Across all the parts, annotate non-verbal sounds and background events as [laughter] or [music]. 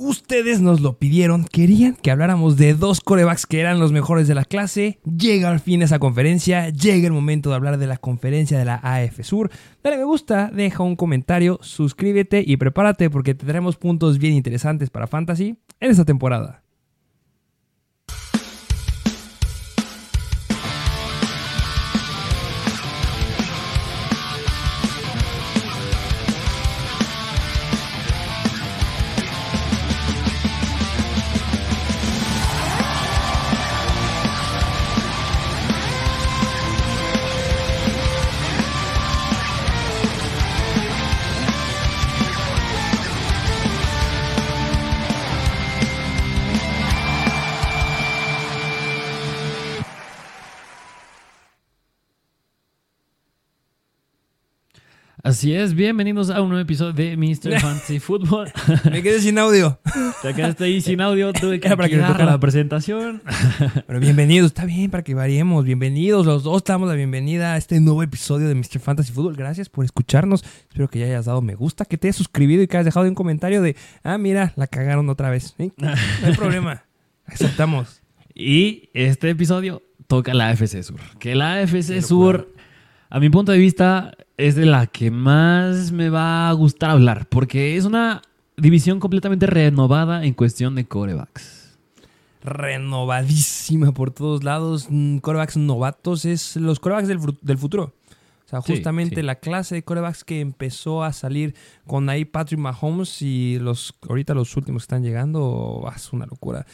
Ustedes nos lo pidieron, querían que habláramos de dos corebacks que eran los mejores de la clase. Llega al fin esa conferencia, llega el momento de hablar de la conferencia de la AF Sur. Dale me gusta, deja un comentario, suscríbete y prepárate porque tendremos puntos bien interesantes para Fantasy en esta temporada. Así es, bienvenidos a un nuevo episodio de Mr. [laughs] Fantasy Football. [laughs] Me quedé sin audio. Te quedaste ahí sin audio, tuve que [laughs] Era para que tocara. la presentación. Pero bienvenidos, está bien para que variemos. Bienvenidos, los dos damos la bienvenida a este nuevo episodio de Mr. Fantasy Football. Gracias por escucharnos. Espero que ya hayas dado me gusta, que te hayas suscribido y que hayas dejado un comentario de, ah, mira, la cagaron otra vez. No hay problema. Aceptamos. Y este episodio toca la AFC Sur. Que la AFC. Sur, a mi punto de vista, es de la que más me va a gustar hablar. Porque es una división completamente renovada en cuestión de corebacks. Renovadísima por todos lados. Mm, Corebacks novatos es los corebacks del, del futuro. O sea, justamente sí. la clase de corebacks que empezó a salir con ahí Patrick Mahomes y los ahorita los últimos que están llegando, ah, es una locura.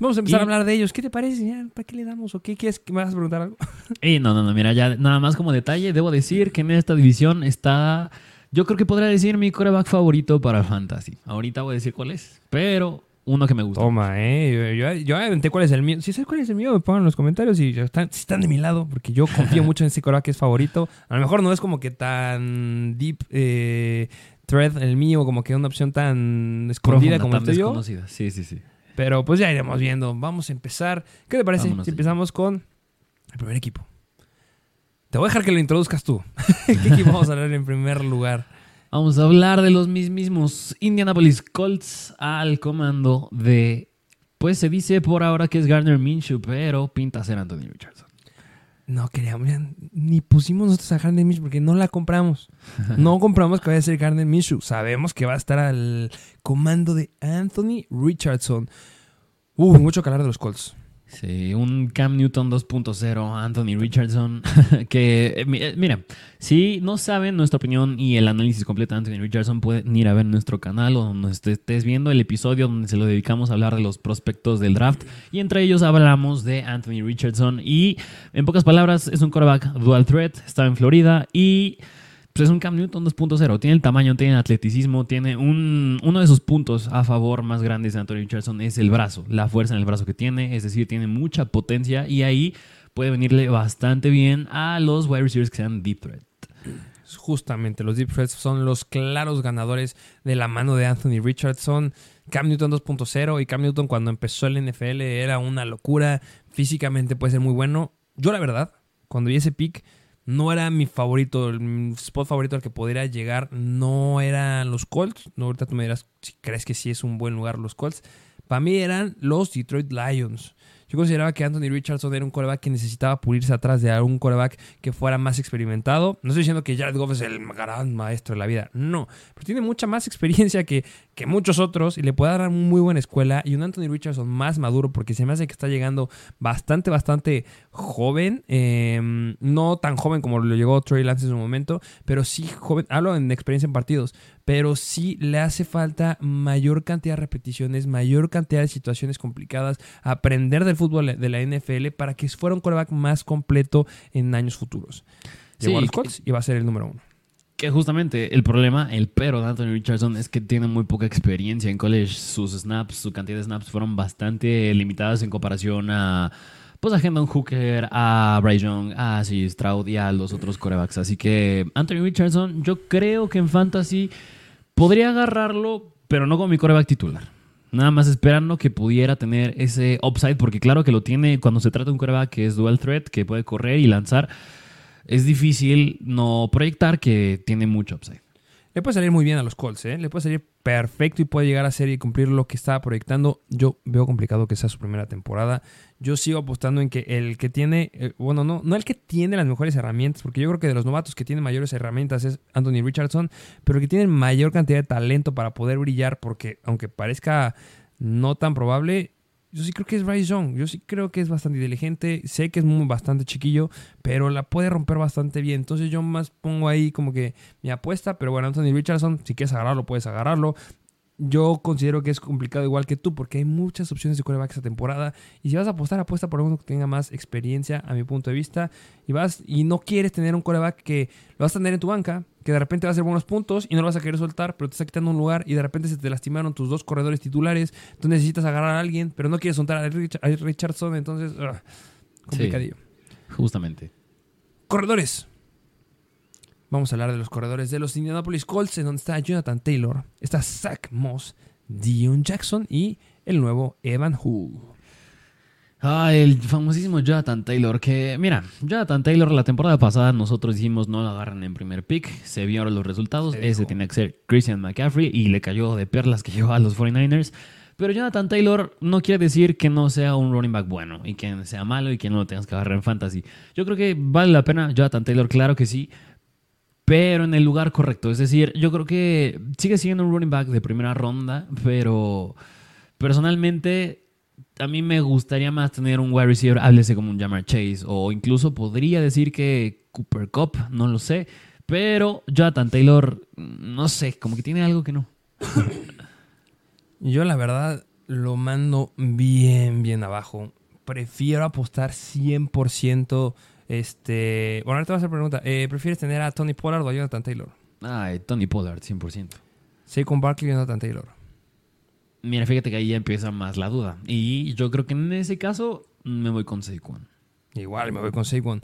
Vamos a empezar Y- a hablar de ellos. ¿Qué te parece? Ya, ¿Para qué le damos? ¿O qué quieres que me vas a preguntar algo? [laughs] Y no, no, no, mira, ya nada más como detalle, debo decir que en esta división está, yo creo que podría decir mi coreback favorito para Fantasy. Ahorita voy a decir cuál es, pero uno que me gusta. Toma, eh. Yo, yo, yo aventé cuál es el mío. Si sabes cuál es el mío, me pongan en los comentarios y ya están, si están de mi lado, porque yo confío [laughs] mucho en ese coreback que es favorito. A lo mejor no es como que tan deep eh, thread el mío, como que una opción tan escondida Profunda, como el tan tuyo. desconocida. Sí, sí, sí. Pero pues ya iremos viendo. Vamos a empezar. ¿Qué te parece Vámonos si empezamos con el primer equipo? Te voy a dejar que lo introduzcas tú. [laughs] ¿Qué equipo vamos a hablar en primer lugar? Vamos a hablar de los mismos Indianapolis Colts al comando de, pues se dice por ahora que es Garner Minshew, pero pinta ser Anthony Richardson. No queríamos, ni pusimos nosotros a Gardner Minshew porque no la compramos. [laughs] No compramos que vaya a ser Gardner Minshew. Sabemos que va a estar al comando de Anthony Richardson. Uh, mucho calar de los Colts. Sí, un Cam Newton 2.0, Anthony Richardson, [laughs] que, eh, eh, mira, si no saben nuestra opinión y el análisis completo de Anthony Richardson, pueden ir a ver nuestro canal o donde esté- estés viendo el episodio donde se lo dedicamos a hablar de los prospectos del draft. Y entre ellos hablamos de Anthony Richardson y, en pocas palabras, es un quarterback dual threat, está en Florida y... Pues es un Cam Newton 2.0. Tiene el tamaño, tiene el atleticismo, tiene un, uno de sus puntos a favor más grandes de Anthony Richardson es el brazo, la fuerza en el brazo que tiene, es decir, tiene mucha potencia y ahí puede venirle bastante bien a los wide receivers que sean deep threat. Justamente, los Deep Threats son los claros ganadores de la mano de Anthony Richardson. Cam Newton 2.0 y Cam Newton cuando empezó el NFL era una locura. Físicamente puede ser muy bueno. Yo la verdad, cuando vi ese pick, no era mi favorito, el spot favorito al que pudiera llegar no eran los Colts. No, ahorita tú me dirás si crees que sí es un buen lugar los Colts. Para mí eran los Detroit Lions. Yo consideraba que Anthony Richardson era un coreback que necesitaba pulirse atrás de algún coreback que fuera más experimentado. No estoy diciendo que Jared Goff es el gran maestro de la vida, no. Pero tiene mucha más experiencia que, que muchos otros y le puede dar una muy buena escuela. Y un Anthony Richardson más maduro porque se me hace que está llegando bastante, bastante joven. Eh, no tan joven como lo llegó Trey Lance en su momento, pero sí joven. Hablo en experiencia en partidos pero sí le hace falta mayor cantidad de repeticiones, mayor cantidad de situaciones complicadas, aprender del fútbol de la NFL para que fuera un quarterback más completo en años futuros. Llegó Sí, a los Colts y va a ser el número uno. Que justamente el problema, el pero de Anthony Richardson es que tiene muy poca experiencia en college. Sus snaps, su cantidad de snaps fueron bastante limitadas en comparación a pues a Hendon Hooker, a Bryce Young, a C. Stroud y a los otros corebacks. Así que Anthony Richardson, yo creo que en fantasy podría agarrarlo, pero no como mi coreback titular. Nada más esperando que pudiera tener ese upside, porque claro que lo tiene cuando se trata de un coreback que es dual threat, que puede correr y lanzar. Es difícil no proyectar que tiene mucho upside. Le puede salir muy bien a los Colts, ¿eh? Le puede salir perfecto y puede llegar a ser y cumplir lo que estaba proyectando. Yo veo complicado que sea su primera temporada. Yo sigo apostando en que el que tiene, eh, bueno, no, no el que tiene las mejores herramientas, porque yo creo que de los novatos que tienen mayores herramientas es Anthony Richardson, pero que tiene mayor cantidad de talento para poder brillar, porque aunque parezca no tan probable, yo sí creo que es Bryce Young. Yo sí creo que es bastante inteligente. Sé que es muy, bastante chiquillo, pero la puede romper bastante bien. Entonces yo más pongo ahí como que mi apuesta. Pero bueno, Anthony Richardson, si quieres agarrarlo, puedes agarrarlo. Yo considero que es complicado igual que tú porque hay muchas opciones de coreback esta temporada y si vas a apostar, apuesta por uno que tenga más experiencia a mi punto de vista y vas y no quieres tener un coreback que lo vas a tener en tu banca, que de repente va a hacer buenos puntos y no lo vas a querer soltar, pero te está quitando un lugar y de repente se te lastimaron tus dos corredores titulares, tú necesitas agarrar a alguien, pero no quieres soltar a Richardson, entonces complicadillo. justamente. Corredores. Vamos a hablar de los corredores de los Indianapolis Colts, en donde está Jonathan Taylor, está Zach Moss, Dion Jackson y el nuevo Evan Hull. Ah, el famosísimo Jonathan Taylor, que mira, Jonathan Taylor la temporada pasada nosotros dijimos no lo agarran en primer pick, se vieron los resultados, ese tenía que ser Christian McCaffrey y le cayó de perlas que [laughs] llevó a los 49ers. Pero Jonathan Taylor no quiere decir que no sea un running back bueno y que sea malo y que no lo tengas que agarrar en fantasy. Yo creo que vale la pena Jonathan Taylor, claro que sí, pero en el lugar correcto. Es decir, yo creo que sigue siendo un running back de primera ronda, pero personalmente a mí me gustaría más tener un wide receiver, háblese como un Jamar Chase, o incluso podría decir que Cooper Cup, no lo sé, pero Jonathan Taylor, no sé, como que tiene algo que no. [coughs] yo la verdad lo mando bien, bien abajo. Prefiero apostar 100% este, bueno, ahora te voy a hacer pregunta. Eh, ¿Prefieres tener a Tony Pollard o a Jonathan Taylor? Ay, Tony Pollard, 100%. con Barkley o Jonathan Taylor. Mira, fíjate que ahí ya empieza más la duda. Y yo creo que en ese caso me voy con Saquon. Igual, me voy con Saquon.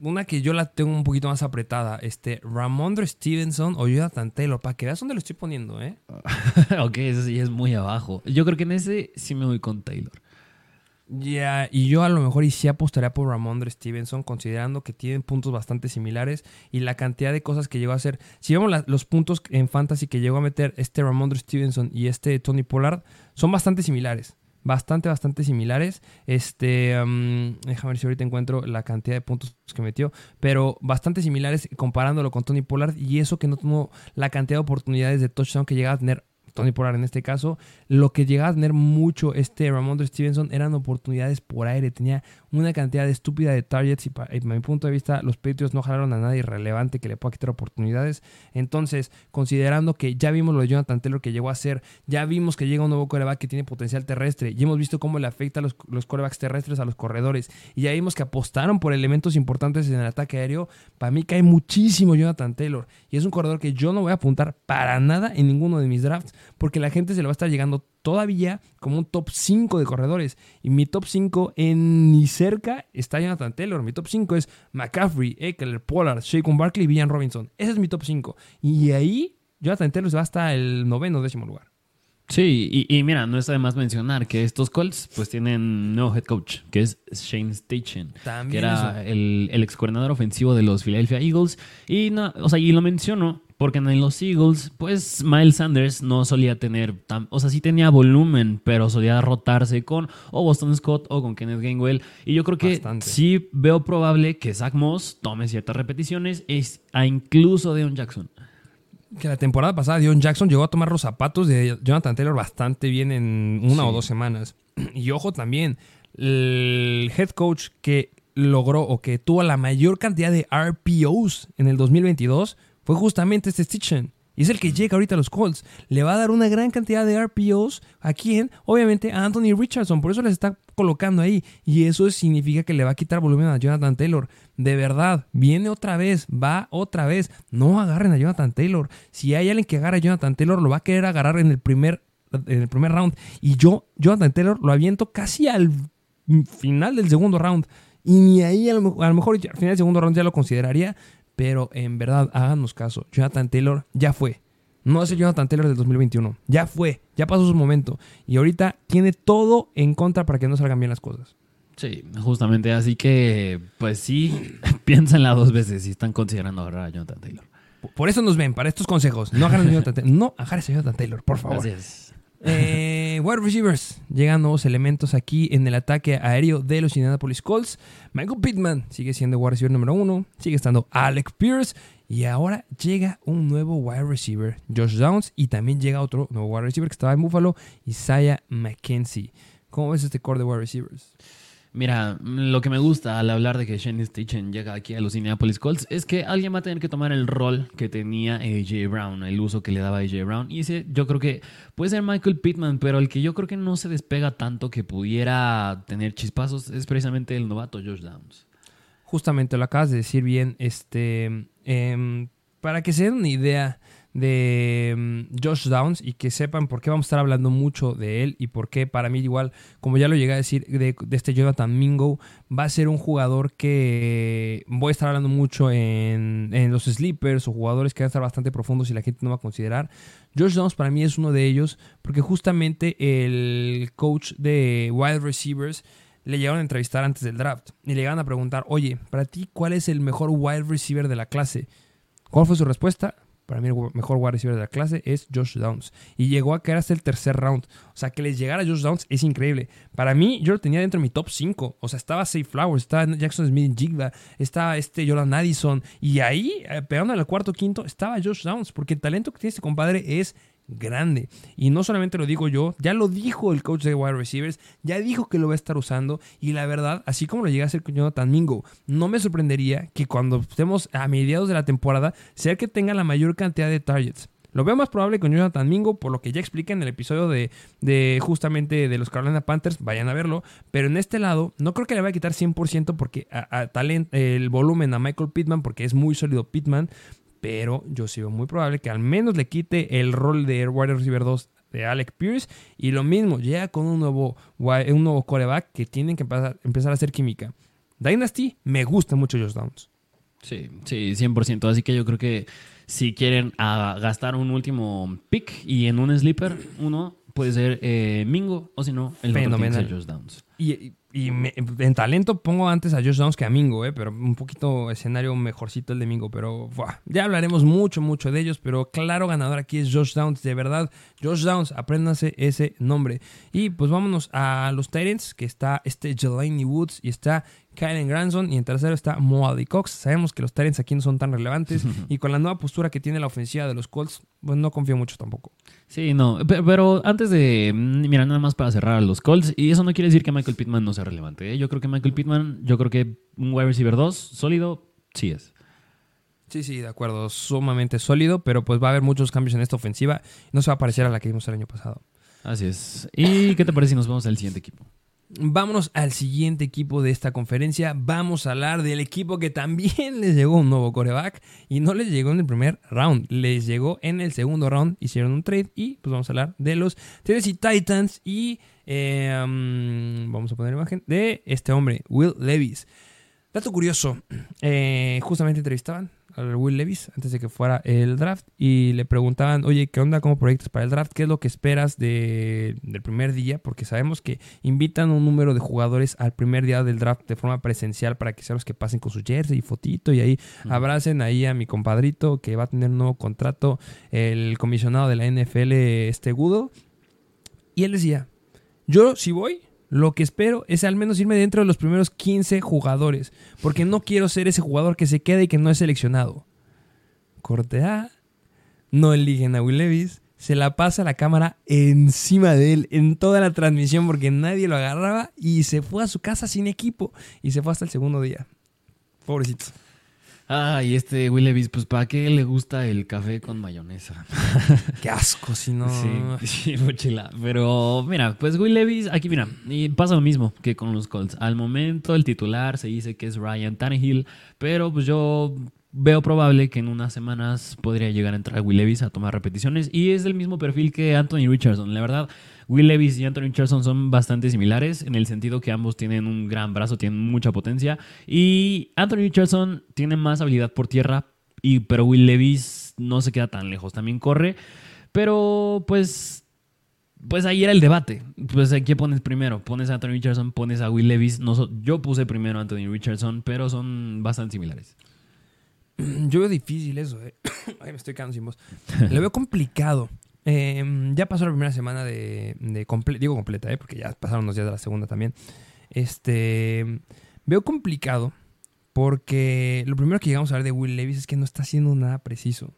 Una que yo la tengo un poquito más apretada. Este, Ramondre Stevenson o Jonathan Taylor. Para que veas dónde lo estoy poniendo, ¿eh? [laughs] ok, eso sí es muy abajo. Yo creo que en ese sí me voy con Taylor. Ya, y yo a lo mejor y sí apostaría por Ramondre Stevenson, considerando que tienen puntos bastante similares y la cantidad de cosas que llegó a hacer. Si vemos los puntos en fantasy que llegó a meter este Ramondre Stevenson y este Tony Pollard, son bastante similares. Bastante, bastante similares. Este, um, déjame ver si ahorita encuentro la cantidad de puntos que metió, pero bastante similares comparándolo con Tony Pollard y eso que no tuvo la cantidad de oportunidades de touchdown que llega a tener Tony en este caso, lo que llegaba a tener mucho este Ramondre Stevenson eran oportunidades por aire. Tenía una cantidad estúpida de targets y para, mi punto de vista los Patriots no jalaron a nadie relevante que le pueda quitar oportunidades. Entonces, considerando que ya vimos lo de Jonathan Taylor que llegó a ser, ya vimos que llega un nuevo coreback que tiene potencial terrestre y hemos visto cómo le afecta a los, los corebacks terrestres a los corredores y ya vimos que apostaron por elementos importantes en el ataque aéreo, para mí cae muchísimo Jonathan Taylor y es un corredor que yo no voy a apuntar para nada en ninguno de mis drafts porque la gente se le va a estar llegando todavía como un top 5 de corredores. Y mi top 5 en ni cerca está Jonathan Taylor. Mi top 5 es McCaffrey, Eckler, Pollard, Shaquan Barkley y Villan Robinson. Ese es mi top 5. Y ahí Jonathan Taylor se va hasta el noveno décimo lugar. Sí, y, mira, no está de más mencionar que estos Colts pues tienen nuevo head coach, que es Shane Station, que era el, el, ex coordinador ofensivo de los Philadelphia Eagles. Y, no, o sea, y lo menciono porque en los Eagles, pues Miles Sanders no solía tener, tan, o sea, sí tenía volumen, pero solía rotarse con o Boston Scott o con Kenneth Gainwell. Y yo creo que sí veo probable que Zach Moss tome ciertas repeticiones, es, a incluso de un Jackson que la temporada pasada Dion Jackson llegó a tomar los zapatos de Jonathan Taylor bastante bien en una o dos semanas. [clears throat] Y ojo también, el head coach que logró o que tuvo la mayor cantidad de RPOs en el 2022 fue justamente este Stitchen. Y es el que llega ahorita a los Colts. Le va a dar una gran cantidad de RPOs a quién? Obviamente a Anthony Richardson. Por eso les está colocando ahí. Y eso significa que le va a quitar volumen a Jonathan Taylor. De verdad, viene otra vez, va otra vez. No agarren a Jonathan Taylor. Si hay alguien que agarra a Jonathan Taylor, lo va a querer agarrar en el primer, en el primer round. Y yo, Jonathan Taylor, lo aviento casi al final del segundo round. Y ni ahí a lo, mejor al final del segundo round ya lo consideraría. Pero en verdad, háganos caso. Jonathan Taylor ya fue. No es el Jonathan Taylor del 2021. Ya fue. Ya pasó su momento. Y ahorita tiene todo en contra para que no salgan bien las cosas. Sí, justamente. Así que, pues sí, [laughs] piénsenla dos veces si están considerando agarrar a Jonathan Taylor. Por eso nos ven, para estos consejos. No agarren a Jonathan Taylor. No agarres a Jonathan Taylor, por favor. Así es. Eh, wide receivers. Llegan nuevos elementos aquí en el ataque aéreo de los Indianapolis Colts. Michael Pittman sigue siendo wide receiver número uno. Sigue estando Alec Pierce. Y ahora llega un nuevo wide receiver, Josh Downs. Y también llega otro nuevo wide receiver que estaba en Buffalo, Isaiah McKenzie. ¿Cómo ves este core de wide receivers? Mira, lo que me gusta al hablar de que Shane Stitchen llega aquí a los Indianapolis Colts es que alguien va a tener que tomar el rol que tenía AJ Brown, el uso que le daba AJ Brown. Y ese yo creo que puede ser Michael Pittman, pero el que yo creo que no se despega tanto que pudiera tener chispazos es precisamente el novato Josh Downs. Justamente lo acabas de decir bien. Este, em, para que se den una idea de mm, Josh Downs y que sepan por qué vamos a estar hablando mucho de él y por qué para mí igual, como ya lo llegué a decir, de, este Jonathan Mingo, va a ser un jugador que voy a estar hablando mucho en, en, los sleepers o jugadores que van a estar bastante profundos y la gente no va a considerar. Josh Downs para mí es uno de ellos porque justamente el coach de wide receivers le llegaron a entrevistar antes del draft y le llegaron a preguntar, oye, para ti, ¿cuál es el mejor wide receiver de la clase? ¿Cuál fue su respuesta? Para mí el mejor wide receiver de la clase es Josh Downs. Y llegó a quedar hasta el tercer round. O sea, que les llegara Josh Downs es increíble. Para mí, yo lo tenía dentro de mi top 5. O sea, estaba Safe Flowers, estaba Jackson Smith Jigba, estaba este Jordan Addison. Y ahí, eh, pegando al cuarto quinto, estaba Josh Downs. Porque el talento que tiene este compadre es grande. Y no solamente lo digo yo, ya lo dijo el coach de wide receivers, ya dijo que lo va a estar usando. Y la verdad, así como lo llega a hacer con Jonathan Mingo, no me sorprendería que cuando estemos a mediados de la temporada, sea que tenga la mayor cantidad de targets. Lo veo más probable con Jonathan Mingo, por lo que ya expliqué en el episodio de, de, justamente de los Carolina Panthers, vayan a verlo. Pero en este lado, no creo que le vaya a quitar 100% porque el volumen a Michael Pittman, porque es muy sólido Pittman pero yo sigo muy probable que al menos le quite el rol de wide receiver 2 de Alec Pierce y lo mismo, llega con un nuevo, un nuevo coreback que tienen que empezar, empezar a hacer química. Dynasty, me gusta mucho Josh Downs. Sí, sí, 100%. Así que yo creo que si quieren ah, gastar un último pick y en un sleeper, uno puede ser eh, Mingo o si no, el Fenomenal. Josh Downs. Y, y en talento pongo antes a Josh Downs que a Mingo, ¿eh? pero un poquito escenario mejorcito el de Mingo. Pero ya hablaremos mucho, mucho de ellos. Pero claro, ganador aquí es Josh Downs. De verdad, Josh Downs, apréndase ese nombre. Y pues vámonos a los Titans, que está este Jelani Woods y está Kylen Granson. Y en tercero está Moady Cox. Sabemos que los Titans aquí no son tan relevantes. [laughs] y con la nueva postura que tiene la ofensiva de los Colts, pues no confío mucho tampoco. Sí, no. Pero antes de. Mira, nada más para cerrar a los Colts. Y eso no quiere decir que Michael Pittman no sea relevante. ¿eh? Yo creo que Michael Pittman, yo creo que un wide receiver 2 sólido, sí es. Sí, sí, de acuerdo, sumamente sólido, pero pues va a haber muchos cambios en esta ofensiva. No se va a parecer a la que vimos el año pasado. Así es. ¿Y qué te parece si nos vamos al siguiente equipo? Vámonos al siguiente equipo de esta conferencia. Vamos a hablar del equipo que también [laughs] les llegó un nuevo coreback y no les llegó en el primer round, les llegó en el segundo round, hicieron un trade y pues vamos a hablar de los Tennessee Titans y um, vamos a poner imagen de este hombre, Will Levis. Dato curioso, eh, justamente entrevistaban a Will Levis antes de que fuera el draft y le preguntaban, oye, ¿qué onda? ¿Cómo proyectas para el draft? ¿Qué es lo que esperas del primer día? Porque sabemos que invitan un número de jugadores al primer día del draft de forma presencial para que sean los que pasen con su jersey y fotito y ahí abracen ahí a mi compadrito que va a tener un nuevo contrato, el comisionado de la NFL, este Gudo. Y él decía, yo si voy, lo que espero es al menos irme dentro de los primeros 15 jugadores, porque no quiero ser ese jugador que se queda y que no es seleccionado. Corte A, no eligen a Will Levis, se la pasa la cámara encima de él en toda la transmisión porque nadie lo agarraba y se fue a su casa sin equipo y se fue hasta el segundo día. Pobrecito. Ah, y este Will Levis, pues ¿para qué le gusta el café con mayonesa? [laughs] qué asco, si no. Sí, sí, mochila. Pero mira, pues Will Levis, aquí mira, y pasa lo mismo que con los Colts. Al momento el titular se dice que es Ryan Tannehill, pero pues yo veo probable que en unas semanas podría llegar a entrar Will Levis a tomar repeticiones y es del mismo perfil que Anthony Richardson. La verdad, Will Levis y Anthony Richardson son bastante similares en el sentido que ambos tienen un gran brazo, tienen mucha potencia y Anthony Richardson tiene más habilidad por tierra, y, pero Will Levis no se queda tan lejos, también corre, pero pues pues ahí era el debate. Pues ¿qué pones primero? ¿Pones a Anthony Richardson? ¿Pones a Will Levis? No, yo puse primero a Anthony Richardson, pero son bastante similares. [clears throat] yo veo difícil eso. eh. [clears throat] Ay, me estoy quedando sin voz. Lo veo complicado. Eh, ya pasó la primera semana de, de comple- digo completa, eh, porque ya pasaron los días de la segunda también. Este veo complicado porque lo primero que llegamos a ver de Will Levis es que no está haciendo nada preciso.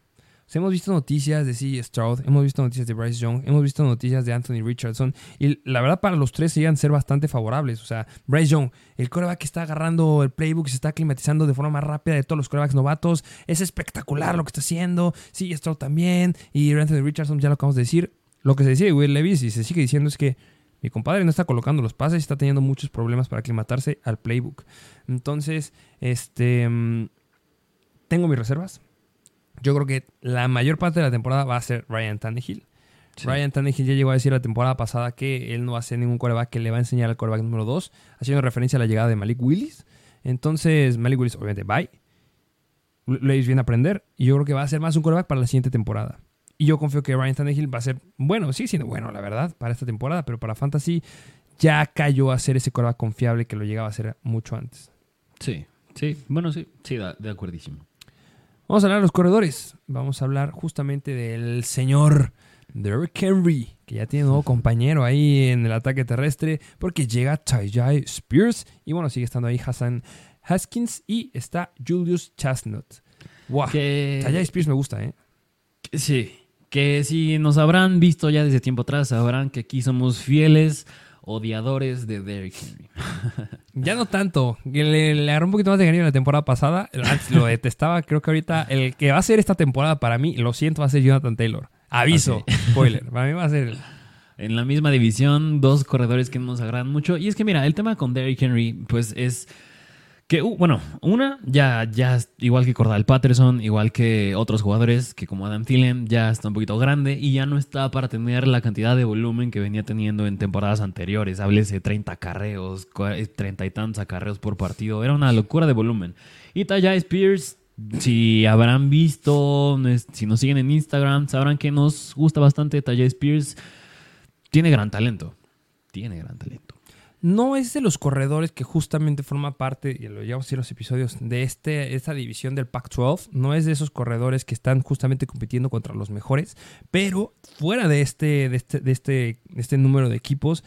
Hemos visto noticias de C. Stroud, hemos visto noticias de Bryce Young, hemos visto noticias de Anthony Richardson y la verdad para los tres llegan a ser bastante favorables. O sea, Bryce Young, el coreback que está agarrando el playbook se está aclimatizando de forma más rápida de todos los corebacks novatos, es espectacular lo que está haciendo. C. Stroud también y Anthony Richardson ya lo acabamos de decir. Lo que se decía de Will Levis y se sigue diciendo es que mi compadre no está colocando los pases está teniendo muchos problemas para aclimatarse al playbook. Entonces, este mm, tengo mis reservas. Yo creo que la mayor parte de la temporada va a ser Ryan Tannehill. Sí. Ryan Tannehill ya llegó a decir la temporada pasada que él no va a ser ningún coreback que le va a enseñar al coreback número 2, haciendo referencia a la llegada de Malik Willis. Entonces, Malik Willis, obviamente, bye. Leis viene a aprender y yo creo que va a ser más un coreback para la siguiente temporada. Y yo confío que Ryan Tannehill va a ser bueno, sí, siendo bueno, la verdad, para esta temporada, pero para Fantasy ya cayó a ser ese coreback confiable que lo llegaba a ser mucho antes. Sí, sí, bueno, sí, sí, da- de acuerdísimo. Vamos a hablar de los corredores. Vamos a hablar justamente del señor Derrick Henry, que ya tiene nuevo compañero ahí en el ataque terrestre, porque llega Tajay Spears y bueno, sigue estando ahí Hassan Haskins y está Julius Chestnut. Wow. Que, Tajay Spears me gusta, ¿eh? sí, que si nos habrán visto ya desde tiempo atrás, sabrán que aquí somos fieles odiadores de Derrick Henry. [laughs] Ya no tanto. Le, le agarró un poquito más de cariño la temporada pasada. Antes lo [laughs] detestaba. Creo que ahorita el que va a ser esta temporada para mí, lo siento, va a ser Jonathan Taylor. Aviso, Ok. spoiler. Para mí va a ser el- En la misma división, dos corredores que nos agradan mucho. Y es que, mira, el tema con Derrick Henry, pues es que, uh, bueno, una, ya, ya, igual que Cordal Patterson, igual que otros jugadores, que como Adam Thielen, ya está un poquito grande y ya no está para tener la cantidad de volumen que venía teniendo en temporadas anteriores. Háblese 30 carreos, cua- 30 y tantos acarreos por partido. Era una locura de volumen. Y Tajay Spears, si habrán visto, si nos siguen en Instagram, sabrán que nos gusta bastante Tajay Spears. Tiene gran talento. Tiene gran talento. No es de los corredores que justamente forma parte, y lo llevamos a los episodios, de este, esta división del Pac-12. No es de esos corredores que están justamente compitiendo contra los mejores, pero fuera de este, de este, de este, de este número de equipos,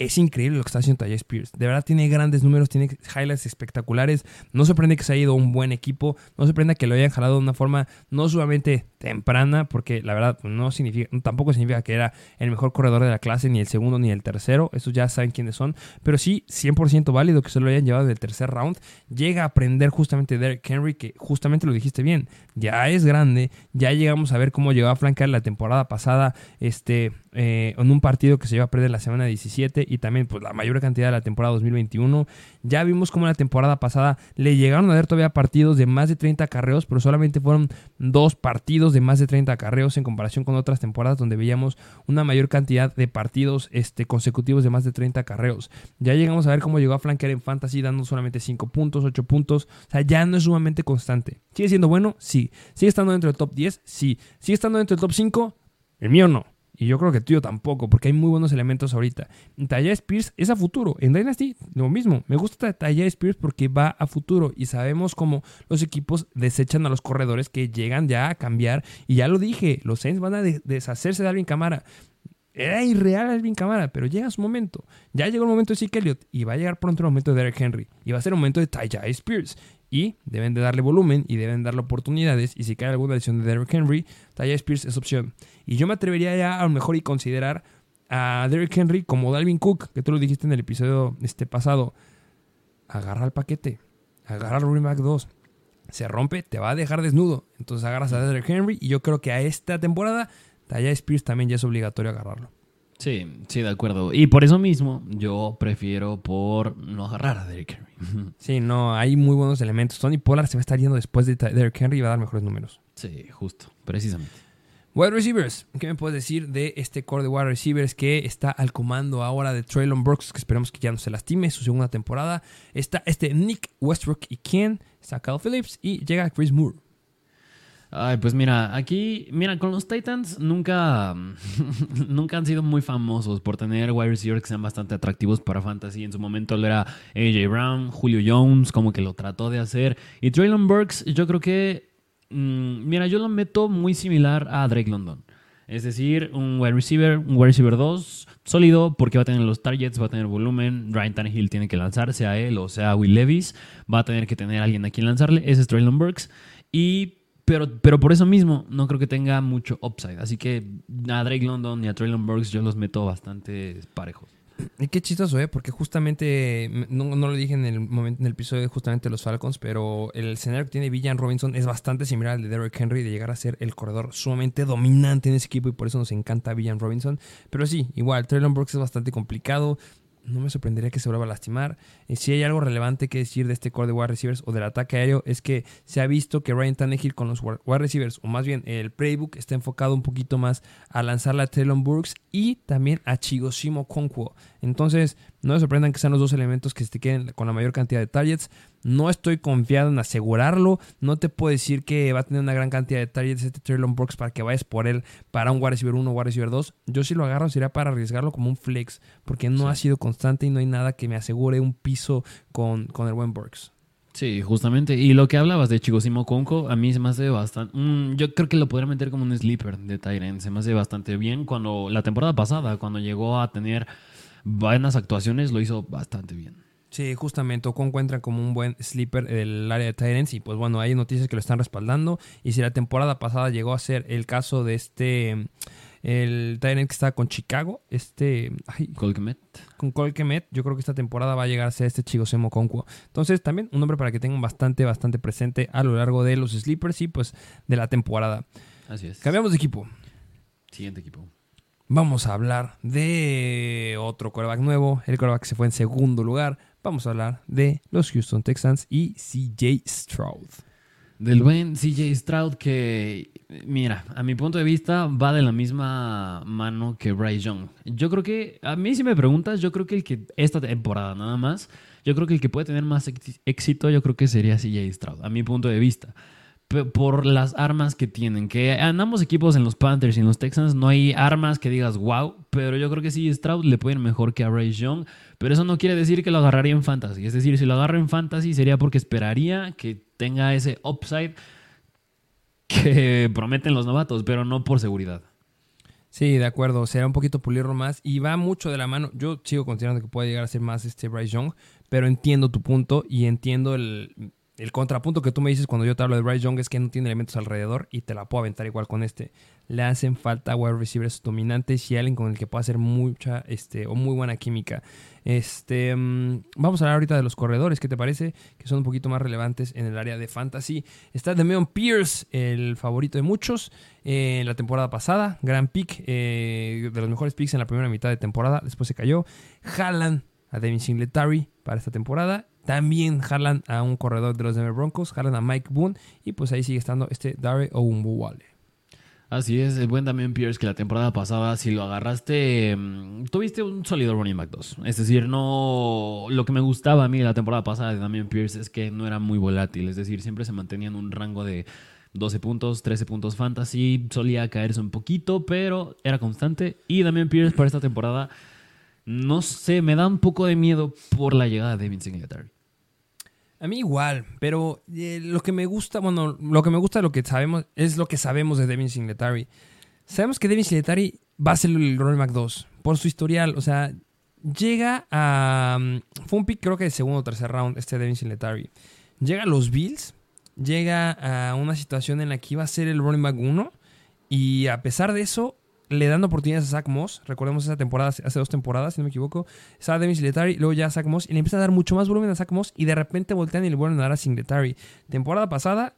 es increíble lo que está haciendo Tajay Spears. De verdad tiene grandes números, tiene highlights espectaculares. No sorprende que se haya ido un buen equipo. No sorprende que lo hayan jalado de una forma no sumamente temprana, porque la verdad no significa, tampoco significa que era el mejor corredor de la clase, ni el segundo ni el tercero. Esos ya saben quiénes son. Pero sí, 100% válido que se lo hayan llevado del tercer round. Llega a aprender justamente Derrick Henry, que justamente lo dijiste bien. Ya es grande. Ya llegamos a ver cómo llegó a flanquear la temporada pasada. Este. eh, en un partido que se iba a perder la semana 17 y también pues la mayor cantidad de la temporada 2021. Ya vimos cómo la temporada pasada le llegaron a dar todavía partidos de más de 30 carreos, pero solamente fueron dos partidos de más de 30 carreos en comparación con otras temporadas donde veíamos una mayor cantidad de partidos este, consecutivos de más de 30 carreos. Ya llegamos a ver cómo llegó a flanquear en fantasy dando solamente 5 puntos, 8 puntos. O sea, ya no es sumamente constante. ¿Sigue siendo bueno? Sí. ¿Sigue estando dentro del top 10? Sí. ¿Sigue estando dentro del top 5? El mío no. Y yo creo que tuyo tampoco, porque hay muy buenos elementos ahorita. Tajay Spears es a futuro. En Dynasty, lo mismo. Me gusta Tajay Spears porque va a futuro. Y sabemos cómo los equipos desechan a los corredores que llegan ya a cambiar. Y ya lo dije, los Saints van a de- deshacerse de Alvin Camara. Era irreal Alvin Camara, pero llega su momento. Ya llegó el momento de Zeke Elliott y va a llegar pronto el momento de Derek Henry. Y va a ser el momento de Tajay Spears. Y deben de darle volumen y deben darle oportunidades. Y si cae alguna lesión de Derek Henry, Tajay Spears es opción. Y yo me atrevería ya a lo mejor y considerar a Derrick Henry como Dalvin Cook, que tú lo dijiste en el episodio este pasado. Agarra el paquete, agarra el back 2. Se rompe, te va a dejar desnudo. Entonces agarras a Derrick Henry y yo creo que a esta temporada Tajay Spears también ya es obligatorio agarrarlo. Sí, sí, de acuerdo. Y por eso mismo yo prefiero por no agarrar a Derrick Henry. Sí, no, hay muy buenos elementos. Tony Pollard se va a estar yendo después de Derrick Henry y va a dar mejores números. sí, justo, precisamente. Wide receivers. ¿Qué me puedes decir de este core de wide receivers que está al comando ahora de Traylon Brooks, que esperemos que ya no se lastime, su segunda temporada? Está este Nick Westbrook y quién? Está Kyle Phillips y llega Chris Moore. Ay, pues mira, aquí, mira, con los Titans nunca, [laughs] nunca han sido muy famosos por tener wide receivers que sean bastante atractivos para fantasy. En su momento lo era AJ Brown, Julio Jones, como que lo trató de hacer. Y Traylon Burks, yo creo que mm, mira, yo lo meto muy similar a Drake London. Es decir, un wide receiver, un wide receiver 2, sólido, porque va a tener los targets, va a tener volumen. Ryan Tannehill tiene que lanzarse a él, o sea, Will Levis. Va a tener que tener alguien a quien lanzarle. Ese es Traylon Burks. Y pero, pero por eso mismo no creo que tenga mucho upside. Así que a Drake London y a Traylon Burks yo los meto bastante parejos. Y qué chistoso, ¿eh? Porque justamente, no, no, lo dije en el momento, en el episodio justamente los Falcons, pero el escenario que tiene Villan Robinson es bastante similar al de Derrick Henry, de llegar a ser el corredor sumamente dominante en ese equipo y por eso nos encanta Villan Robinson. Pero sí, igual, Traylon Brooks es bastante complicado no me sorprendería que se vuelva a lastimar. Y si hay algo relevante que decir de este core de wide receivers o del ataque aéreo, es que se ha visto que Ryan Tannehill con los wide receivers, o más bien el playbook, está enfocado un poquito más a lanzarle a Traylon Burks y también a Chigosimo Conquo. Entonces, no me sorprendan que sean los dos elementos que se queden con la mayor cantidad de targets. No estoy confiado en asegurarlo. No te puedo decir que va a tener una gran cantidad de targets este Traylon Brooks para que vayas por él para un wide receiver 1 o wide receiver 2. Yo si lo agarro sería para arriesgarlo como un flex porque no ha sido constante y no hay nada que me asegure un piso con, con el buen Brooks. Sí, justamente. Y lo que hablabas de Chigosimo Conco, a mí se me hace bastante. Mm, yo creo que lo podría meter como un sleeper de Tyrant. Se me hace bastante bien. Cuando la temporada pasada, cuando llegó a tener buenas actuaciones, lo hizo bastante bien. Sí, justamente, Ocon encuentra como un buen sleeper el área de Tyrants y pues bueno, hay noticias que lo están respaldando y si la temporada pasada llegó a ser el caso de este, el Tyrant que está con Chicago, este... Colquemet. Con Colquemet, yo creo que esta temporada va a llegar a ser este Chigosemo Conquo. Entonces también un nombre para que tengan bastante, bastante presente a lo largo de los sleepers y pues de la temporada. Así es. Cambiamos de equipo. Siguiente equipo vamos a hablar de otro quarterback nuevo. El quarterback se fue en segundo lugar. Vamos a hablar de los Houston Texans y CJ Stroud. Del buen CJ Stroud que, mira, a mi punto de vista va de la misma mano que Bryce Young. Yo creo que, a mí si me preguntas, yo creo que el que esta temporada nada más, yo creo que el que puede tener más éxito, yo creo que sería CJ Stroud, a mi punto de vista por las armas que tienen. Que en ambos equipos, en los Panthers y en los Texans, no hay armas que digas wow, pero yo creo que sí, Stroud le puede ir mejor que a Ray Young. Pero eso no quiere decir que lo agarraría en fantasy. Es decir, si lo agarra en fantasy sería porque esperaría que tenga ese upside que [laughs] prometen los novatos, pero no por seguridad. Sí, de acuerdo. Será un poquito pulirlo más. Y va mucho de la mano. Yo sigo considerando que puede llegar a ser más este Bryce Young. Pero entiendo tu punto y entiendo el el contrapunto que tú me dices cuando yo te hablo de Bryce Young es que no tiene elementos alrededor y te la puedo aventar igual con este. Le hacen falta wide receivers dominantes y alguien con el que pueda hacer mucha este, o muy buena química. Este, mm, vamos a hablar ahorita de los corredores, ¿qué te parece? Que son un poquito más relevantes en el área de fantasy. Está Demeon Pierce, el favorito de muchos eh, en la temporada pasada. Gran pick, eh, de los mejores picks en la primera mitad de temporada. Después se cayó. Jalan a Devin Singletary para esta temporada. También jalan a un corredor de los Denver Broncos, jalan a Mike Boone y pues ahí sigue estando este Dare Oumbuwale. Así es, el buen Damian Pierce que la temporada pasada, si lo agarraste, mm, tuviste un sólido running back 2. Es decir, no. Lo que me gustaba a mí la temporada pasada de Damian Pierce es que no era muy volátil. Es decir, siempre se mantenía en un rango de 12 puntos, 13 puntos fantasy. Solía caerse un poquito, pero era constante. Y Damian Pierce para esta temporada no sé, me da un poco de miedo por la llegada de Devin Singletary. A mí igual, pero eh, lo que me gusta, bueno, lo que me gusta lo que sabemos es lo que sabemos de Devin Singletary. Sabemos que Devin Singletary va a ser el Mac 2 por su historial, o sea, llega a mm, fue un pick creo que de segundo o tercer round este Devin Singletary. Llega a los Bills, llega a una situación en la que iba a ser el running back 1 y a pesar de eso le dan oportunidades a Zach Moss. Recordemos esa temporada, hace dos temporadas, si no me equivoco. Estaba Devin Singletary, luego ya Zach Moss. Y le empiezan a dar mucho más volumen a Zach Moss. Y de repente voltean y le vuelven a dar a Singletary. Temporada pasada,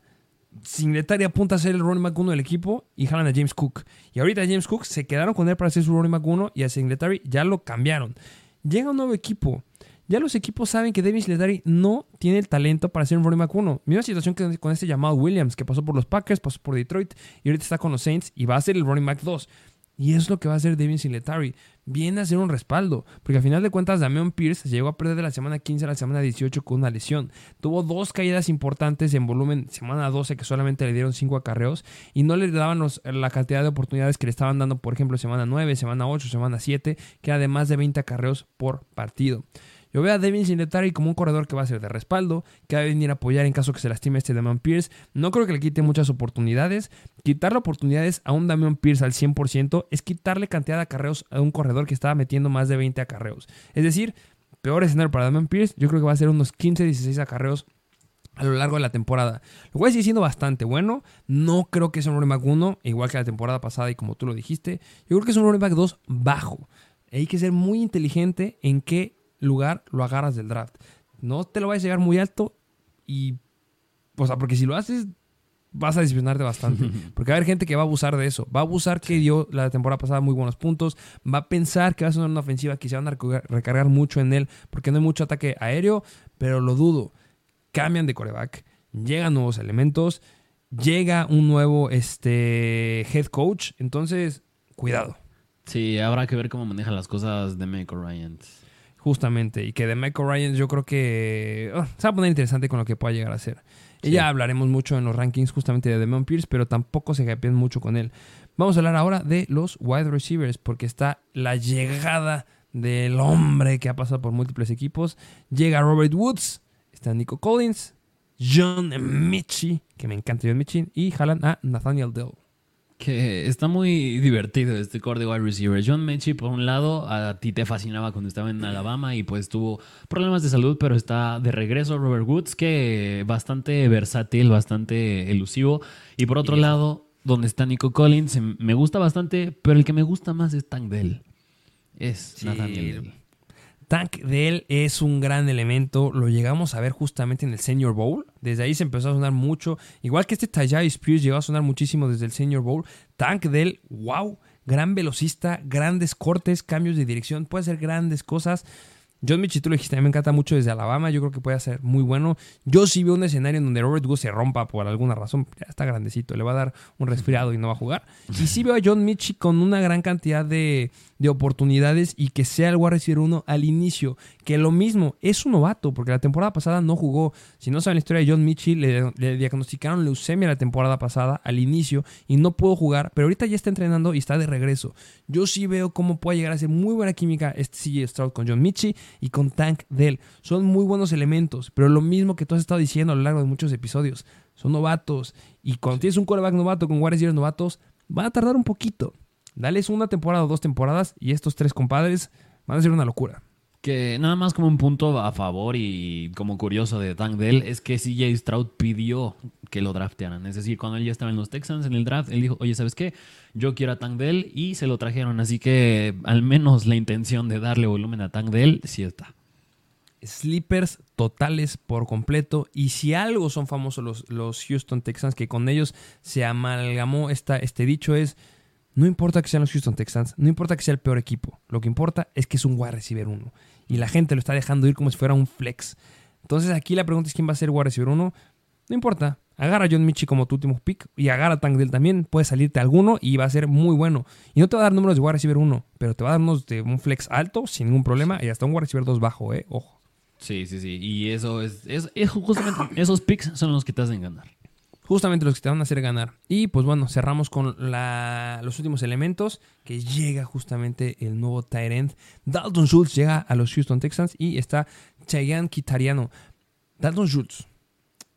Singletary apunta a ser el running back 1 del equipo y jalan a James Cook. Y ahorita James Cook se quedaron con él para ser su running back 1 y a Singletary ya lo cambiaron. Llega un nuevo equipo. Ya los equipos saben que Devin Singletary no tiene el talento para ser un running back 1. Misma situación que con este llamado Williams, que pasó por los Packers, pasó por Detroit y ahorita está con los Saints y va a ser el running back 2. Y es lo que va a hacer Devin Singletary. Viene a ser un respaldo. Porque al final de cuentas, Damian Pierce llegó a perder de la semana 15 a la semana 18 con una lesión. Tuvo dos caídas importantes en volumen, semana 12, que solamente le dieron 5 acarreos. Y no le daban la cantidad de oportunidades que le estaban dando, por ejemplo, semana 9, semana 8, semana 7, que además de 20 acarreos por partido. Yo veo a Devin Singletary como un corredor que va a ser de respaldo, que va a venir a apoyar en caso que se lastime este Damian Pierce. No creo que le quite muchas oportunidades. Quitarle oportunidades a un Damian Pierce al 100% es quitarle cantidad de acarreos a un corredor que estaba metiendo más de 20 acarreos. Es decir, peor escenario para Damian Pierce, yo creo que va a ser unos 15, 16 acarreos a lo largo de la temporada. Lo cual sigue siendo bastante bueno. No creo que sea un running back 1, igual que la temporada pasada y como tú lo dijiste. Yo creo que es un running back 2 bajo. Hay que ser muy inteligente en qué lugar lo agarras del draft. No te lo vayas a llegar muy alto y... O sea, porque si lo haces, vas a decepcionarte bastante. [laughs] Porque va a haber gente que va a abusar de eso. Va a abusar que dio la temporada pasada muy buenos puntos. Va a pensar que va a ser una ofensiva que se van a recargar mucho en él porque no hay mucho ataque aéreo, pero lo dudo. Cambian de coreback, llegan nuevos elementos, llega un nuevo este, head coach. Entonces, cuidado. Sí, habrá que ver cómo maneja las cosas de Michael Ryan. Justamente, y que de Michael Ryan yo creo que ah, se va a poner interesante con lo que pueda llegar a ser. Y ya hablaremos mucho en los rankings justamente de Demon Pierce, pero tampoco se hypean mucho con él. Vamos a hablar ahora de los wide receivers, porque está la llegada del hombre que ha pasado por múltiples equipos. Llega Robert Woods, está Nico Collins, John Michi, que me encanta John Michi, y jalan a Nathaniel Dell que está muy divertido este core de wide receiver. John Mechie, por un lado, a ti te fascinaba cuando estaba en Alabama y pues tuvo problemas de salud, pero está de regreso Robert Woods, que bastante versátil, bastante elusivo. Y por otro lado, donde está Nico Collins, me gusta bastante, pero el que me gusta más es Tank Dell. Es Nathaniel Tank de él es un gran elemento. Lo llegamos a ver justamente en el Senior Bowl. Desde ahí se empezó a sonar mucho. Igual que este Tajay Spears llegó a sonar muchísimo desde el Senior Bowl. Tank de él, wow. Gran velocista, grandes cortes, cambios de dirección. Puede hacer grandes cosas. John Mitchell, tú lo dijiste, a mí me encanta mucho desde Alabama. Yo creo que puede ser muy bueno. Yo sí veo un escenario en donde Robert Woods se rompa por alguna razón. Ya está grandecito, le va a dar un resfriado y no va a jugar. Y sí veo a John Mitchell con una gran cantidad de, de oportunidades y que sea el wide receiver uno al inicio. Que lo mismo, es un novato, porque la temporada pasada no jugó. Si no saben la historia de John Mitchell, le, diagnosticaron leucemia la temporada pasada al inicio y no pudo jugar, pero ahorita ya está entrenando y está de regreso. Yo sí veo cómo puede llegar a ser muy buena química este CJ Stroud con John Mitchell y con Tank Dell. Son muy buenos elementos, pero lo mismo que tú has estado diciendo a lo largo de muchos episodios. Son novatos y cuando tienes un quarterback novato con wide receivers novatos, va a tardar un poquito. Dales una temporada o dos temporadas y estos tres compadres van a ser una locura. Que nada más como un punto a favor y como curioso de Tank Dell es que CJ Stroud pidió que lo draftearan. Es decir, cuando él ya estaba en los Texans en el draft, él dijo, oye, ¿sabes qué? Yo quiero a Tank Dell y se lo trajeron. Así que al menos la intención de darle volumen a Tank Dell sí está. Sleepers totales por completo. Y si algo son famosos los, los Houston Texans, que con ellos se amalgamó esta, este dicho es no importa que sean los Houston Texans, no importa que sea el peor equipo, lo que importa es que es un wide receiver 1 y la gente lo está dejando ir como si fuera un flex. Entonces aquí la pregunta es quién va a ser wide receiver 1. No importa, agarra a John Michi como tu último pick y agarra a Tank Dell también, puede salirte alguno y va a ser muy bueno. Y no te va a dar números de wide receiver 1, pero te va a dar unos de un flex alto sin ningún problema y hasta un wide receiver 2 bajo, eh, ojo. Sí, sí, sí, y eso es, es, es justamente esos picks son los que te hacen ganar justamente los que te van a hacer ganar. Y pues bueno, cerramos con los últimos elementos, que llega justamente el nuevo Tyrant. Dalton Schultz llega a los Houston Texans y está Cheyenne Kitariano. Dalton Schultz,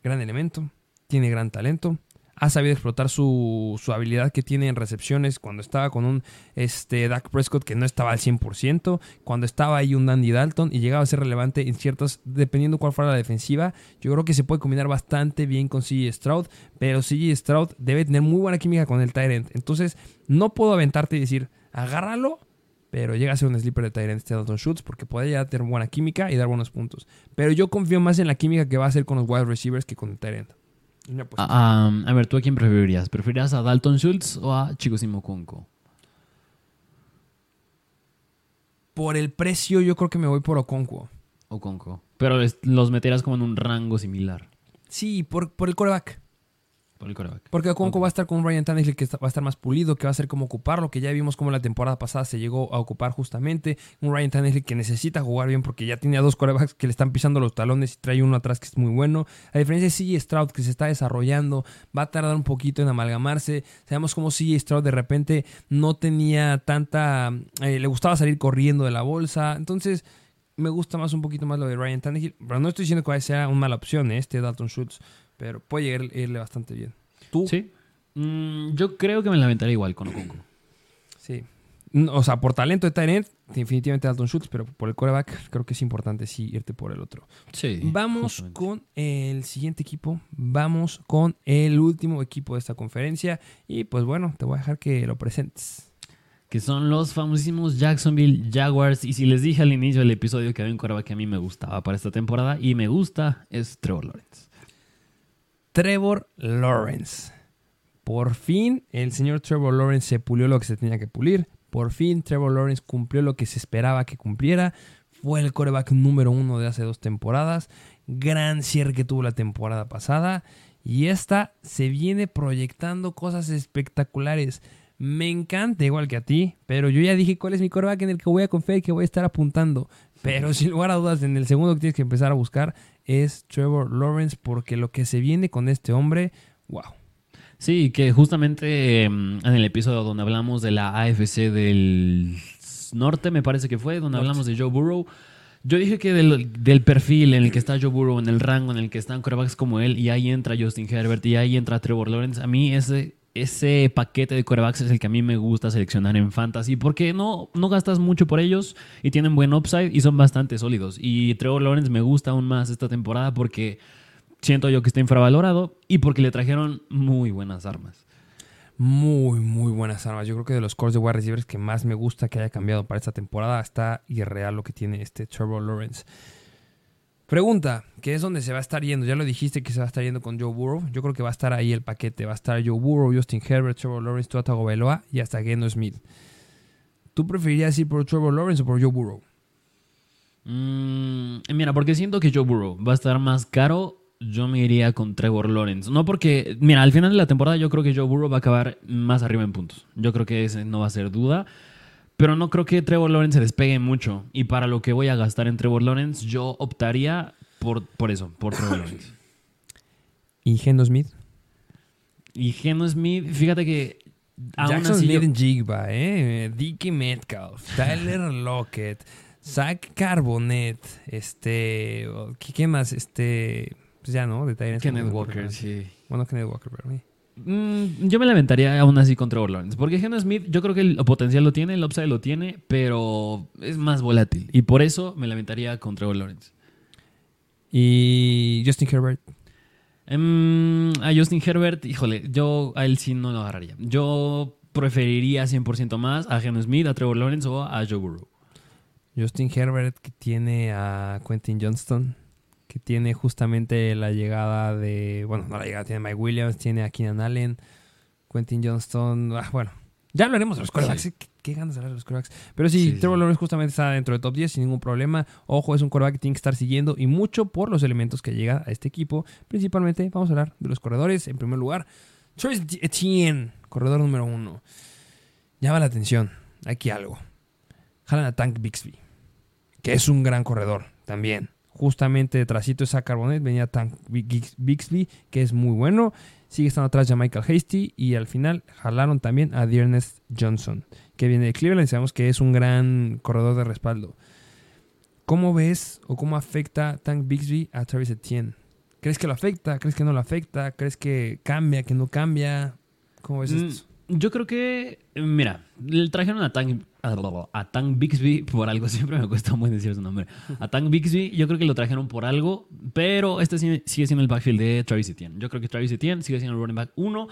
gran elemento, tiene gran talento, ha sabido explotar su, habilidad que tiene en recepciones cuando estaba con un este, Dak Prescott que no estaba al 100%, cuando estaba ahí un Dandy Dalton y llegaba a ser relevante en ciertas, dependiendo cuál fuera la defensiva. Yo creo que se puede combinar bastante bien con CJ Stroud, pero CJ Stroud debe tener muy buena química con el Tyrant. Entonces, no puedo aventarte y decir, agárralo, pero llega a ser un sleeper de Tyrant este Dalton Schultz porque puede ya tener buena química y dar buenos puntos. Pero yo confío más en la química que va a hacer con los wide receivers que con el Tyrant. A, a, ver, ¿tú a quién preferirías? ¿Preferirías a Dalton Schultz o a Chigosimo Conco? Por el precio, yo creo que me voy por Oconco. Oconco. Pero los meterás como en un rango similar. Sí, por, por el coreback. Por el Porque Oconco va a estar con un Ryan Tannehill que va a estar más pulido, que va a ser como ocuparlo, que ya vimos como la temporada pasada se llegó a ocupar justamente. Un Ryan Tannehill que necesita jugar bien porque ya tiene a dos corebacks que le están pisando los talones y trae uno atrás que es muy bueno. A diferencia de CJ Stroud que se está desarrollando, va a tardar un poquito en amalgamarse. Sabemos como CJ Stroud de repente no tenía tanta... Eh, le gustaba salir corriendo de la bolsa. Entonces me gusta más un poquito más lo de Ryan Tannehill. Pero no estoy diciendo que sea una mala opción ¿eh? este Dalton Schultz, pero puede llegar a irle bastante bien. ¿Tú? Sí. Mm, yo creo que me la aventaré igual con Okongo. Sí. O sea, por talento de Tyrant, definitivamente Dalton Schultz, pero por el coreback creo que es importante sí irte por el otro. Sí. Vamos con el siguiente equipo. Vamos con el último equipo de esta conferencia. Y pues bueno, te voy a dejar que lo presentes. Que son los famosísimos Jacksonville Jaguars. Y si les dije al inicio del episodio que había un coreback que a mí me gustaba para esta temporada y me gusta, es Trevor Lawrence. Trevor Lawrence. Por fin el señor Trevor Lawrence se pulió lo que se tenía que pulir. Por fin Trevor Lawrence cumplió lo que se esperaba que cumpliera. Fue el coreback número uno de hace dos temporadas. Gran cierre que tuvo la temporada pasada. Y esta se viene proyectando cosas espectaculares. Me encanta igual que a ti, pero yo ya dije cuál es mi coreback en el que voy a confiar y que voy a estar apuntando. Pero sin lugar a dudas, en el segundo que tienes que empezar a buscar es Trevor Lawrence, porque lo que se viene con este hombre, wow. Sí, que justamente em, en el episodio donde hablamos de la AFC del norte, me parece que fue, donde hablamos de Joe Burrow. Yo dije que del, perfil en el que está Joe Burrow, en el rango en el que están corebacks como él, y ahí entra Justin Herbert, y ahí entra Trevor Lawrence, a mí ese, ese paquete de corebacks es el que a mí me gusta seleccionar en fantasy, porque no, no gastas mucho por ellos y tienen buen upside y son bastante sólidos. Y Trevor Lawrence me gusta aún más esta temporada porque siento yo que está infravalorado y porque le trajeron muy buenas armas. Muy, muy buenas armas. Yo creo que de los cores de wide receivers que más me gusta que haya cambiado para esta temporada está irreal lo que tiene este Trevor Lawrence. Pregunta, ¿qué es donde se va a estar yendo? Ya lo dijiste que se va a estar yendo con Joe Burrow. Yo creo que va a estar ahí el paquete. Va a estar Joe Burrow, Justin Herbert, Trevor Lawrence, Tua Tagovailoa y hasta Geno Smith. ¿Tú preferirías ir por Trevor Lawrence o por Joe Burrow? Mm, mira, porque siento que Joe Burrow va a estar más caro yo me iría con Trevor Lawrence. No porque, mira, al final de la temporada yo creo que Joe Burrow va a acabar más arriba en puntos. Yo creo que ese no va a ser duda. Pero no creo que Trevor Lawrence se despegue mucho. Y para lo que voy a gastar en Trevor Lawrence, yo optaría por, por eso, por [coughs] Trevor Lawrence. ¿Y Geno Smith? Y Geno Smith, fíjate que. Jackson Smith en Jigba, ¿eh? Dickie Metcalf, Tyler [laughs] Lockett, Zach Carbonet, este. ¿Qué más? Este. Pues ya, ¿no? De Kenneth Walker, sí. Bueno, Kenneth Walker, pero mí. Mm, yo me lamentaría aún así con Trevor Lawrence. Porque Geno Smith, yo creo que el potencial lo tiene, el upside lo tiene, pero es más volátil. Y por eso me lamentaría con Trevor Lawrence. ¿Y Justin Herbert? Em, a Justin Herbert, híjole, yo a él sí no lo agarraría. Yo preferiría 100% más a Geno Smith, a Trevor Lawrence o a Joe Burrow. Justin Herbert que tiene a Quentin Johnston que tiene justamente la llegada de, bueno, no la llegada, tiene Mike Williams, tiene a Keenan Allen, Quentin Johnston, ah, bueno, ya hablaremos de los quarterbacks, ¿Qué, ganas de hablar de los quarterbacks. Pero sí, Trevor Lawrence justamente está dentro del top 10 sin ningún problema. Ojo, es un quarterback que tiene que estar siguiendo y mucho por los elementos que llega a este equipo. Principalmente, vamos a hablar de los corredores. En primer lugar, Travis Etienne, corredor número uno. Llama la atención, aquí algo. Jalan a Tank Bixby, que es un gran corredor también justamente detrásito de esa Carbonet venía Tank Bixby, que es muy bueno. Sigue estando atrás de Michael Hasty y al final jalaron también a Dearness Johnson, que viene de Cleveland. Sabemos que es un gran corredor de respaldo. ¿Cómo ves o cómo afecta Tank Bixby a Travis Etienne? ¿Crees que lo afecta? ¿Crees que no lo afecta? ¿Crees que cambia, que no cambia? ¿Cómo ves mm, esto? Yo creo que, mira, le trajeron a Tank, a Tank Bixby por algo, [laughs] siempre me cuesta muy decir su nombre. A Tank Bixby, yo creo que lo trajeron por algo, pero este sigue siendo el backfield de Travis Etienne. Yo creo que Travis Etienne sigue siendo el running back 1.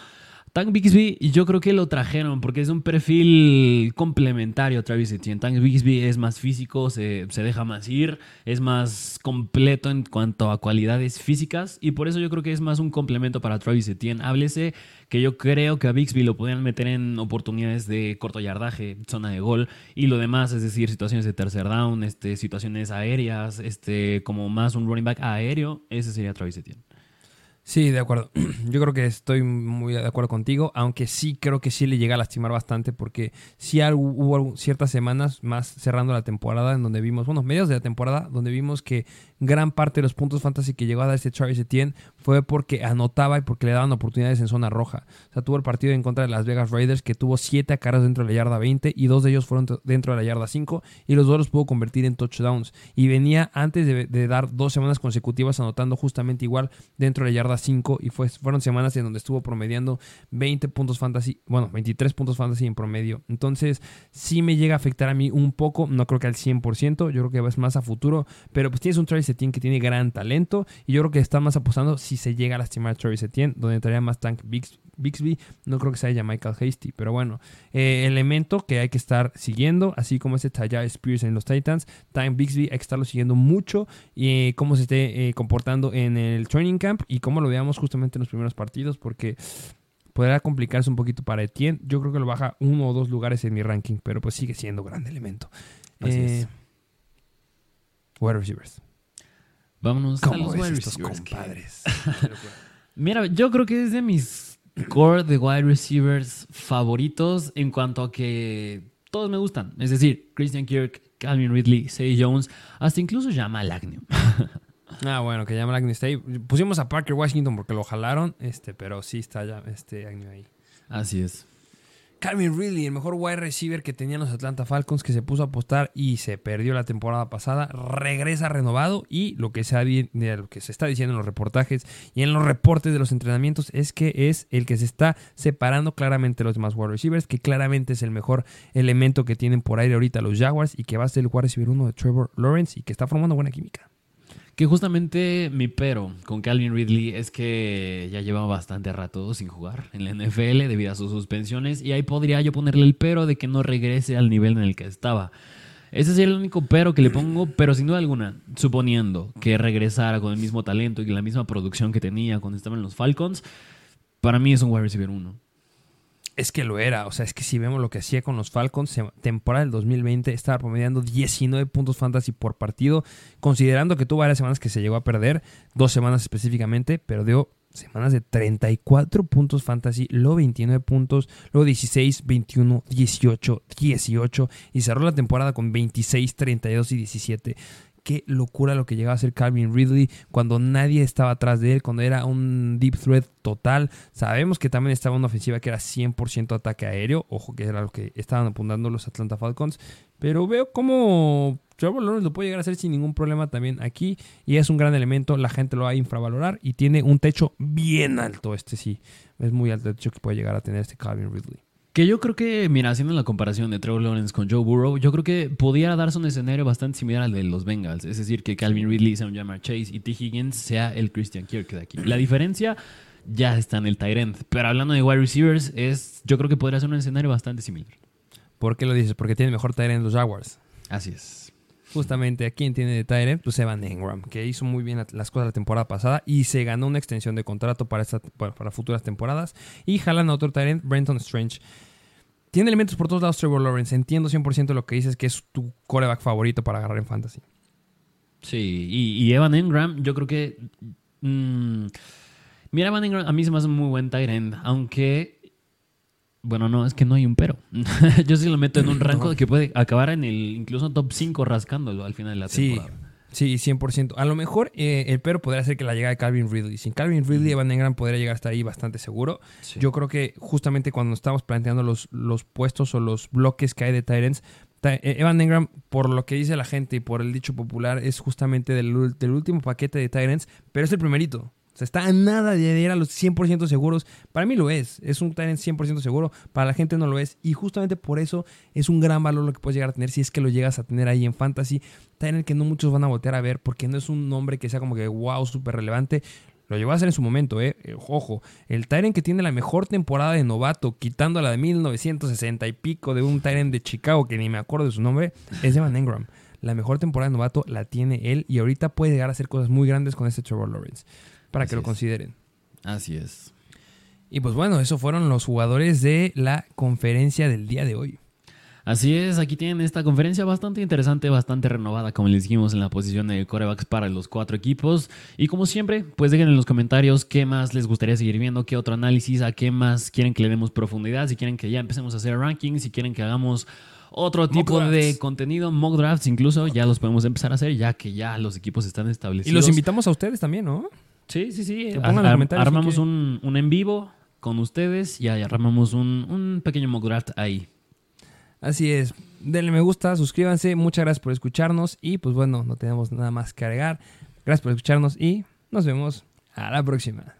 Tank Bixby, yo creo que lo trajeron porque es un perfil complementario a Travis Etienne. Tank Bixby es más físico, se, se, deja más ir, es más completo en cuanto a cualidades físicas y por eso yo creo que es más un complemento para Travis Etienne. Háblese que yo creo que a Bixby lo podían meter en oportunidades de corto yardaje, zona de gol y lo demás, es decir, situaciones de tercer down, este, situaciones aéreas, este, como más un running back aéreo, ese sería Travis Etienne. Sí, de acuerdo. [clears throat] Yo creo que estoy muy de acuerdo contigo, aunque sí creo que sí le llega a lastimar bastante porque sí hubo ciertas semanas más cerrando la temporada en donde vimos, bueno, medios de la temporada, donde vimos que gran parte de los puntos fantasy que llegó a dar este Travis Etienne fue porque anotaba y porque le daban oportunidades en zona roja. O sea, tuvo el partido en contra de las Vegas Raiders que tuvo siete caras dentro de la yarda 20 y dos de ellos fueron dentro de la yarda 5 y los dos los pudo convertir en touchdowns. Y venía antes de, dar dos semanas consecutivas anotando justamente igual dentro de la yarda 5 y fue, fueron semanas en donde estuvo promediando 20 puntos fantasy, bueno, 23 puntos fantasy en promedio. Entonces, sí me llega a afectar a mí un poco, no creo que al 100%, yo creo que es más a futuro, pero pues tienes un Travis Etienne que tiene gran talento y yo creo que está más apostando se llega a lastimar a Travis Etienne, donde entraría más Tank Bixby, no creo que sea ya Michael Hasty, pero bueno, eh, elemento que hay que estar siguiendo, así como ese Taya Spears en los Titans, Tank Bixby hay que estarlo siguiendo mucho y cómo se esté eh, comportando en el training camp y cómo lo veamos justamente en los primeros partidos, porque podrá complicarse un poquito para Etienne. Yo creo que lo baja uno o dos lugares en mi ranking, pero pues sigue siendo gran elemento. Así eh, Wide receivers. Vámonos a los wide receivers. compadres. [laughs] Mira, yo creo que es de mis core de wide receivers favoritos en cuanto a que todos me gustan. Es decir, Christian Kirk, Calvin Ridley, Say Jones, hasta incluso Jamal Agnew. [laughs] Ah, bueno, que llama Agnew ahí. Pusimos a Parker Washington porque lo jalaron, este, pero sí está ya este Agnew ahí. Así es. Calvin Ridley, el mejor wide receiver que tenían los Atlanta Falcons, que se puso a apostar y se perdió la temporada pasada, regresa renovado y lo que, se se está diciendo en los reportajes y en los reportes de los entrenamientos es que es el que se está separando claramente los demás wide receivers, que claramente es el mejor elemento que tienen por aire ahorita los Jaguars y que va a ser el wide receiver uno de Trevor Lawrence y que está formando buena química. Que justamente mi pero con Calvin Ridley es que ya lleva bastante rato sin jugar en la NFL debido a sus suspensiones y ahí podría yo ponerle el pero de que no regrese al nivel en el que estaba. Ese sería el único pero que le pongo, pero sin duda alguna, suponiendo que regresara con el mismo talento y la misma producción que tenía cuando estaba en los Falcons, para mí es un wide receiver 1. Es que lo era, o sea, es que si vemos lo que hacía con los Falcons, temporada del 2020 estaba promediando 19 puntos fantasy por partido, considerando que tuvo varias semanas que se llegó a perder, dos semanas específicamente, pero dio semanas de 34 puntos fantasy, luego 29 puntos, luego 16, 21, 18, 18 y cerró la temporada con 26, 32 y 17 qué locura lo que llegaba a ser Calvin Ridley cuando nadie estaba atrás de él, cuando era un deep threat total. Sabemos que también estaba una ofensiva que era 100% ataque aéreo, ojo que era lo que estaban apuntando los Atlanta Falcons, pero veo cómo Trevor Lawrence lo puede llegar a hacer sin ningún problema también aquí y es un gran elemento, la gente lo va a infravalorar y tiene un techo bien alto, este sí, es muy alto el techo que puede llegar a tener este Calvin Ridley. Que yo creo que, mira, haciendo la comparación de Trevor Lawrence con Joe Burrow, yo creo que pudiera darse un escenario bastante similar al de los Bengals. Es decir, que Calvin Ridley sea un Jamar Chase y T. Higgins sea el Christian Kirk de aquí. La diferencia ya está en el Tyrant. Pero hablando de wide receivers, es, yo creo que podría ser un escenario bastante similar. ¿Por qué lo dices? Porque tiene mejor Tyrant los Jaguars. Así es. Justamente a quien tiene de Tyrant, pues Evan Engram, que hizo muy bien las cosas la temporada pasada y se ganó una extensión de contrato para, para, futuras temporadas. Y jalan a otro Tyrant, Brenton Strange. Tiene elementos por todos lados Trevor Lawrence. Entiendo 100% lo que dices, que es tu coreback favorito para agarrar en fantasy. Sí, y, Evan Engram, yo creo que... Mm, mira, Evan Engram a mí se me hace muy buen end, aunque... Bueno, no, es que no hay un pero. [laughs] yo sí lo meto en un [clears throat] rango de que puede acabar en el incluso top 5 rascándolo al final de la temporada. Sí, 100%. A lo mejor eh, el pero podría ser que la llegada de Calvin Ridley. Sin Calvin Ridley, Evan Engram podría llegar a estar ahí bastante seguro. Yo creo que justamente cuando estamos planteando los, los puestos o los bloques que hay de Titans, eh, Evan Engram, por lo que dice la gente y por el dicho popular, es justamente del, del último paquete de Titans, pero es el primerito. O sea, está a nada de ir a los 100% seguros. Para mí lo es. Es un Tyrant 100% seguro. Para la gente no lo es. Y justamente por eso es un gran valor lo que puedes llegar a tener si es que lo llegas a tener ahí en Fantasy. Tyrant que no muchos van a voltear a ver porque no es un nombre que sea como que wow, súper relevante. Lo llegó a hacer en su momento, ¿eh? eh ojo, el Tyrant que tiene la mejor temporada de novato, quitando la de 1960 y pico de un Tyrant de Chicago que ni me acuerdo de su nombre, es Evan Engram. La mejor temporada de novato la tiene él y ahorita puede llegar a hacer cosas muy grandes con este Trevor Lawrence para que lo consideren. Así es. Y pues bueno, esos fueron los jugadores de la conferencia del día de hoy. Así es, aquí tienen esta conferencia bastante interesante, bastante renovada, como les dijimos, en la posición de corebacks para los cuatro equipos. Y como siempre, pues dejen en los comentarios qué más les gustaría seguir viendo, qué otro análisis, a qué más quieren que le demos profundidad, si quieren que ya empecemos a hacer rankings, si quieren que hagamos otro tipo de contenido, mock drafts incluso, ya los podemos empezar a hacer ya que ya los equipos están establecidos. Y los invitamos a ustedes también, ¿no? Sí, sí, sí. Los comentarios armamos un, un en vivo con ustedes y armamos un, un pequeño mock draft ahí. Así es. Denle me gusta, suscríbanse. Muchas gracias por escucharnos. Y pues bueno, no tenemos nada más que agregar. Gracias por escucharnos y nos vemos a la próxima.